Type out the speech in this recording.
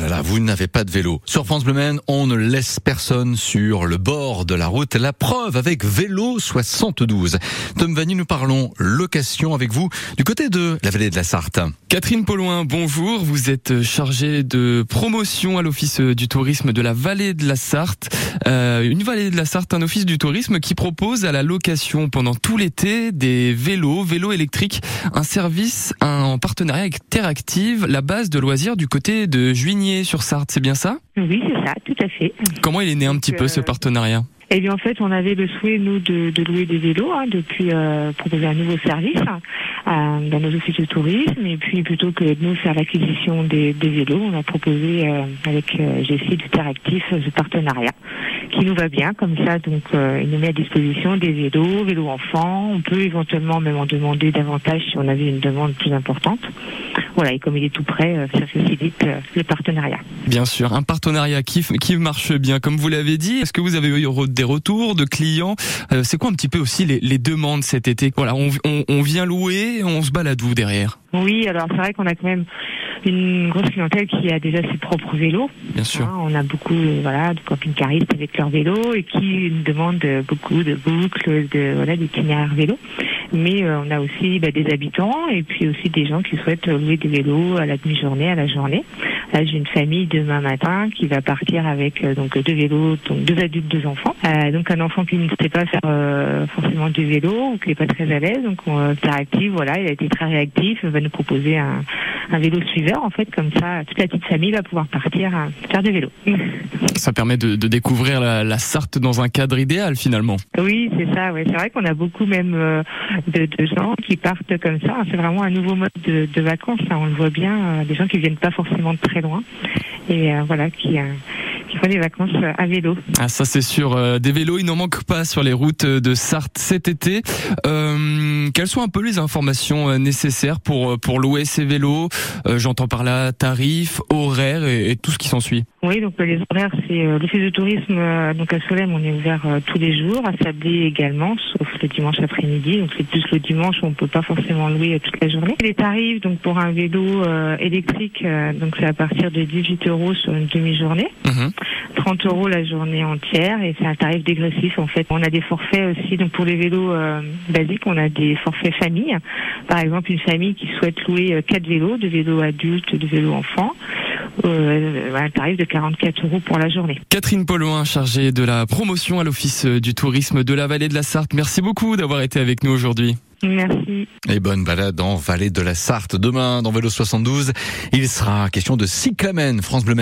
Ah là vous n'avez pas de vélo. Sur France Bleu on ne laisse personne sur le bord de la route. La preuve avec Vélo 72. Tom Vanny, nous parlons location avec vous du côté de la vallée de la Sarthe. Catherine Paulouin, bonjour. Vous êtes chargée de promotion à l'office du tourisme de la vallée de la Sarthe. Euh, une vallée de la Sarthe, un office du tourisme qui propose à la location pendant tout l'été des vélos, vélos électriques, un service en partenariat avec Terre Active, la base de loisirs du côté de Sur Sarthe, c'est bien ça? Oui, c'est ça, tout à fait. Comment il est né un petit peu ce euh, partenariat? Eh bien, en fait, on avait le souhait, nous, de, de louer des vélos, hein, depuis euh, proposer un nouveau service euh, dans nos offices de tourisme. Et puis, plutôt que de nous faire l'acquisition des, des, vélos, on a proposé euh, avec euh, GC du Teractif ce partenariat qui nous va bien. Comme ça, donc, euh, il nous met à disposition des vélos, vélos enfants. On peut éventuellement même en demander davantage si on avait une demande plus importante. Voilà, et comme il est tout prêt, euh, ça facilite euh, le partenariat. Bien sûr, un partenariat qui, qui marche bien, comme vous l'avez dit. Est-ce que vous avez eu des retours de clients? Euh, C'est quoi un petit peu aussi les, les demandes cet été? Voilà, on, on, on, vient louer, on se balade où derrière Oui, alors c'est vrai qu'on a quand même une grosse clientèle qui a déjà ses propres vélos. Bien sûr. Hein, on a beaucoup voilà, de camping-caristes avec leurs vélos et qui demandent beaucoup de boucles, de voilà, d'itinéraires vélos. Mais euh, on a aussi bah, des habitants et puis aussi des gens qui souhaitent louer des vélos à la demi-journée, à la journée. Là, j'ai une famille demain matin qui va partir avec euh, donc deux vélos, donc deux adultes, deux enfants. Euh, donc un enfant qui ne sait pas faire euh, forcément du vélo ou qui n'est pas très à l'aise, donc on réactif, voilà, il a été très réactif, va nous proposer un, un vélo suiveur en fait, comme ça toute la petite famille va pouvoir partir à faire du vélo. Ça permet de, de découvrir la, la, Sarthe dans un cadre idéal finalement. Oui, c'est ça. Ouais. C'est vrai qu'on a beaucoup même euh, de, de, gens qui partent comme ça. C'est vraiment un nouveau mode de, de vacances. Hein. On le voit bien, euh, des gens qui viennent pas forcément de très loin et euh, voilà qui des vacances à vélo. Ah ça c'est sûr, euh, des vélos il n'en manque pas sur les routes de Sarthe cet été. Euh, quelles sont un peu les informations euh, nécessaires pour pour louer ces vélos? Euh, J'entends par là tarifs, horaires et, et tout ce qui s'ensuit. Oui, donc les horaires, c'est euh, l'office de tourisme. Euh, donc à Solem, on est ouvert euh, tous les jours, à Sablé également, sauf le dimanche après-midi. Donc c'est plus le dimanche, on peut pas forcément louer toute la journée. Les tarifs, donc pour un vélo électrique, donc c'est à partir de 18 euros sur une demi-journée, Mhm. 30 euros la journée entière, et c'est un tarif dégressif en fait. On a des forfaits aussi, donc pour les vélos euh, basiques, on a des forfaits famille. Par exemple, une famille qui souhaite louer euh, quatre vélos, de vélos adultes, de vélos enfants. Euh, un tarif de 44 euros pour la journée. Catherine Paulouin, chargée de la promotion à l'Office du tourisme de la vallée de la Sarthe. Merci beaucoup d'avoir été avec nous aujourd'hui. Merci. Et bonne balade en vallée de la Sarthe. Demain, dans Vélo 72, il sera question de cyclamen, France Bleu.